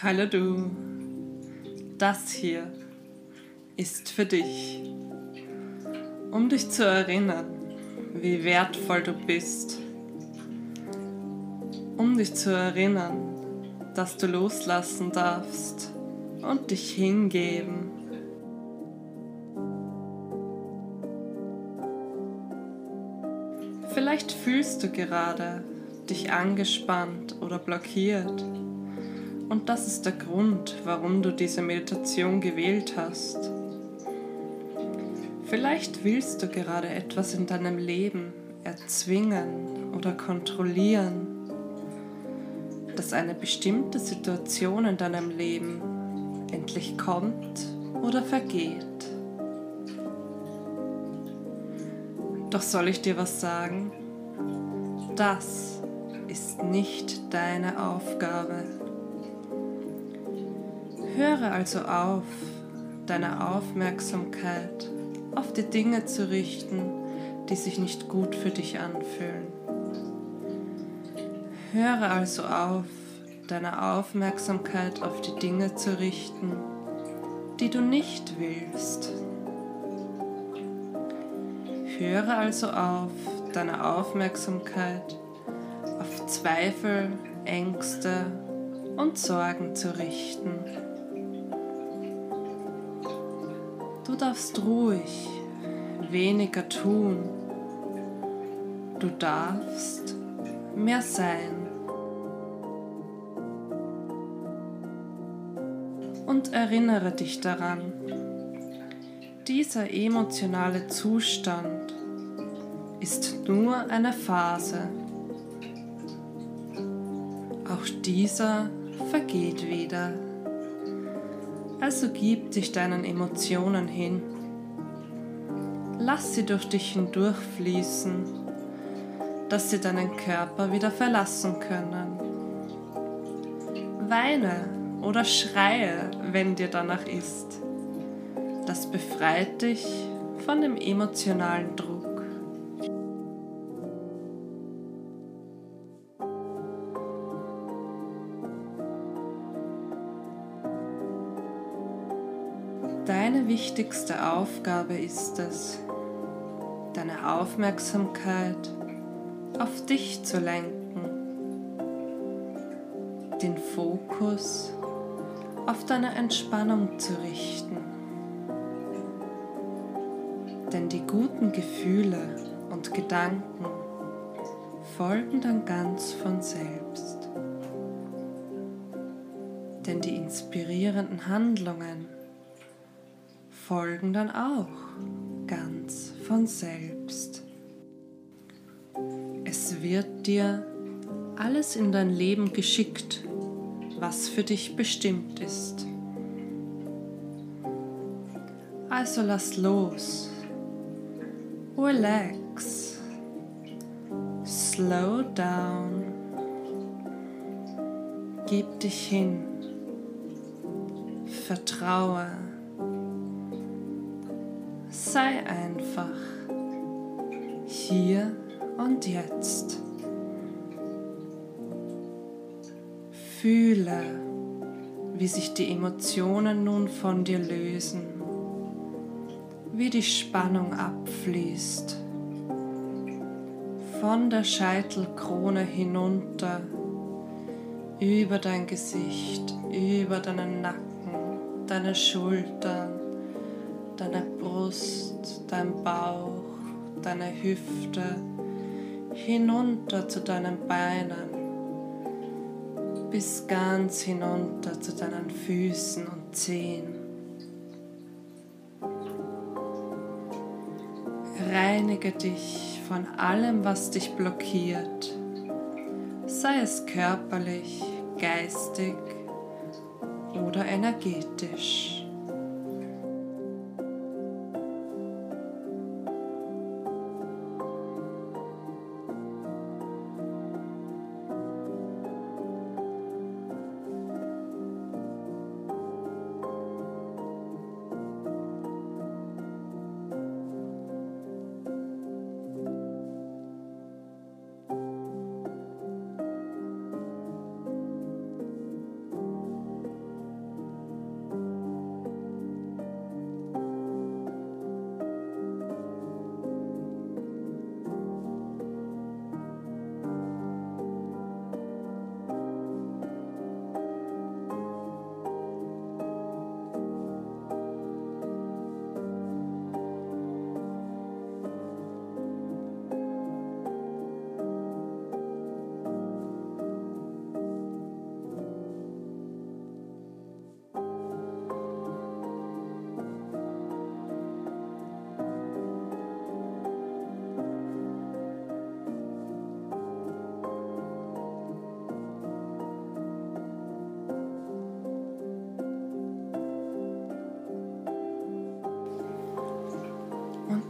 Hallo du, das hier ist für dich, um dich zu erinnern, wie wertvoll du bist, um dich zu erinnern, dass du loslassen darfst und dich hingeben. Vielleicht fühlst du gerade dich angespannt oder blockiert. Und das ist der Grund, warum du diese Meditation gewählt hast. Vielleicht willst du gerade etwas in deinem Leben erzwingen oder kontrollieren, dass eine bestimmte Situation in deinem Leben endlich kommt oder vergeht. Doch soll ich dir was sagen? Das ist nicht deine Aufgabe. Höre also auf, deine Aufmerksamkeit auf die Dinge zu richten, die sich nicht gut für dich anfühlen. Höre also auf, deine Aufmerksamkeit auf die Dinge zu richten, die du nicht willst. Höre also auf, deine Aufmerksamkeit auf Zweifel, Ängste und Sorgen zu richten. Du darfst ruhig weniger tun. Du darfst mehr sein. Und erinnere dich daran, dieser emotionale Zustand ist nur eine Phase. Auch dieser vergeht wieder. Also gib dich deinen Emotionen hin. Lass sie durch dich hindurchfließen, dass sie deinen Körper wieder verlassen können. Weine oder schreie, wenn dir danach ist. Das befreit dich von dem emotionalen Druck. Deine wichtigste Aufgabe ist es, deine Aufmerksamkeit auf dich zu lenken, den Fokus auf deine Entspannung zu richten. Denn die guten Gefühle und Gedanken folgen dann ganz von selbst. Denn die inspirierenden Handlungen folgen dann auch ganz von selbst. Es wird dir alles in dein Leben geschickt, was für dich bestimmt ist. Also lass los, relax, slow down, gib dich hin, vertraue sei einfach hier und jetzt. Fühle, wie sich die Emotionen nun von dir lösen, wie die Spannung abfließt, von der Scheitelkrone hinunter, über dein Gesicht, über deinen Nacken, deine Schultern, deine Brust, dein Bauch, deine Hüfte, hinunter zu deinen Beinen, bis ganz hinunter zu deinen Füßen und Zehen. Reinige dich von allem, was dich blockiert, sei es körperlich, geistig oder energetisch.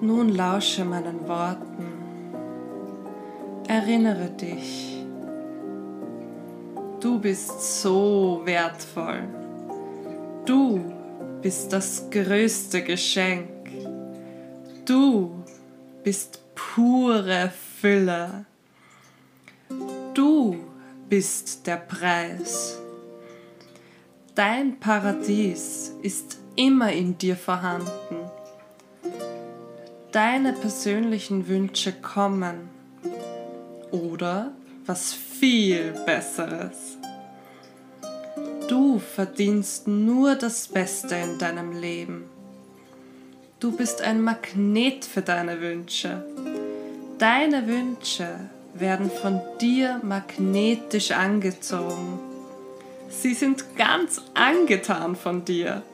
Nun lausche meinen Worten. Erinnere dich, du bist so wertvoll. Du bist das größte Geschenk. Du bist pure Fülle. Du bist der Preis. Dein Paradies ist immer in dir vorhanden. Deine persönlichen Wünsche kommen. Oder was viel Besseres. Du verdienst nur das Beste in deinem Leben. Du bist ein Magnet für deine Wünsche. Deine Wünsche werden von dir magnetisch angezogen. Sie sind ganz angetan von dir.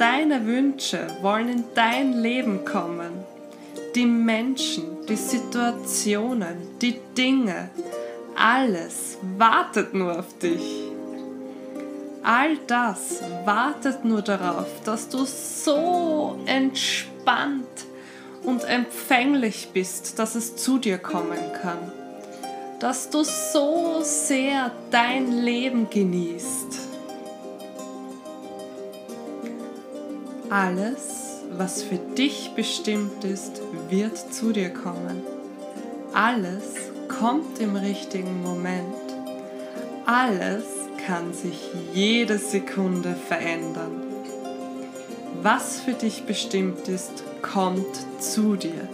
Deine Wünsche wollen in dein Leben kommen. Die Menschen, die Situationen, die Dinge, alles wartet nur auf dich. All das wartet nur darauf, dass du so entspannt und empfänglich bist, dass es zu dir kommen kann. Dass du so sehr dein Leben genießt. Alles, was für dich bestimmt ist, wird zu dir kommen. Alles kommt im richtigen Moment. Alles kann sich jede Sekunde verändern. Was für dich bestimmt ist, kommt zu dir,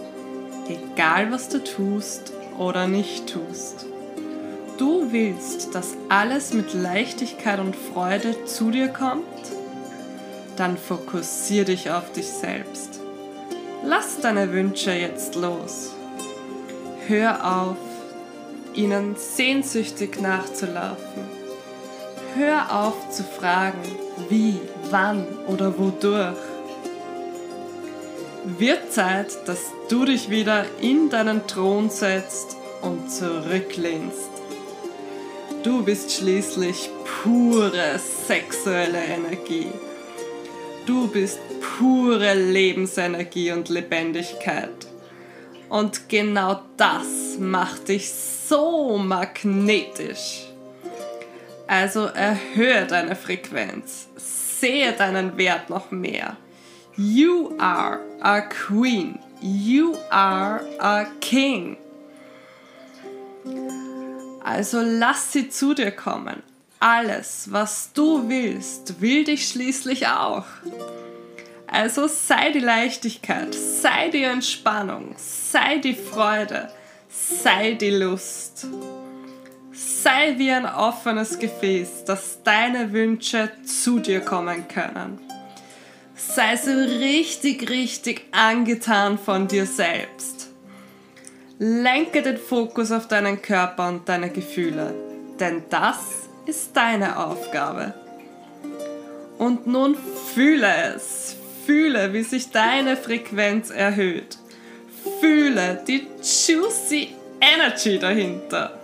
egal was du tust oder nicht tust. Du willst, dass alles mit Leichtigkeit und Freude zu dir kommt? Dann fokussier dich auf dich selbst. Lass deine Wünsche jetzt los. Hör auf, ihnen sehnsüchtig nachzulaufen Hör auf zu fragen, wie, wann oder wodurch. Wird Zeit, dass du dich wieder in deinen Thron setzt und zurücklehnst. Du bist schließlich pure sexuelle Energie. Du bist pure Lebensenergie und Lebendigkeit. Und genau das macht dich so magnetisch. Also erhöhe deine Frequenz, sehe deinen Wert noch mehr. You are a queen. You are a king. Also lass sie zu dir kommen. Alles, was du willst, will dich schließlich auch. Also sei die Leichtigkeit, sei die Entspannung, sei die Freude, sei die Lust. Sei wie ein offenes Gefäß, dass deine Wünsche zu dir kommen können. Sei so richtig, richtig angetan von dir selbst. Lenke den Fokus auf deinen Körper und deine Gefühle, denn das ist deine Aufgabe. Und nun fühle es, fühle, wie sich deine Frequenz erhöht. Fühle die juicy Energy dahinter.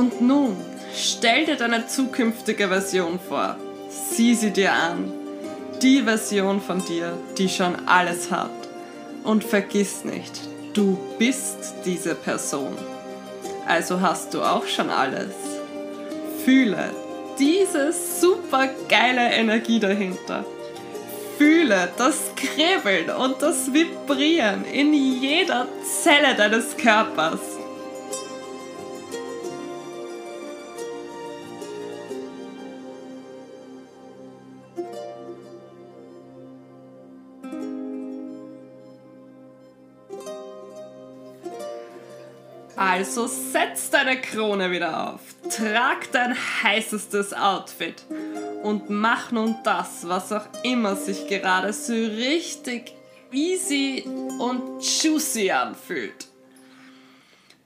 Und nun, stell dir deine zukünftige Version vor. Sieh sie dir an. Die Version von dir, die schon alles hat. Und vergiss nicht, du bist diese Person. Also hast du auch schon alles. Fühle diese super geile Energie dahinter. Fühle das Kribbeln und das Vibrieren in jeder Zelle deines Körpers. Also setz deine Krone wieder auf, trag dein heißestes Outfit und mach nun das, was auch immer sich gerade so richtig easy und juicy anfühlt.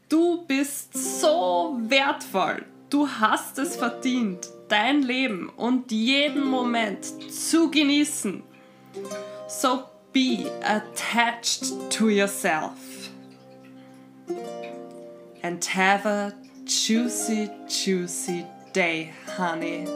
Du bist so wertvoll. Du hast es verdient, dein Leben und jeden Moment zu genießen. So be attached to yourself and have a juicy, juicy day, honey.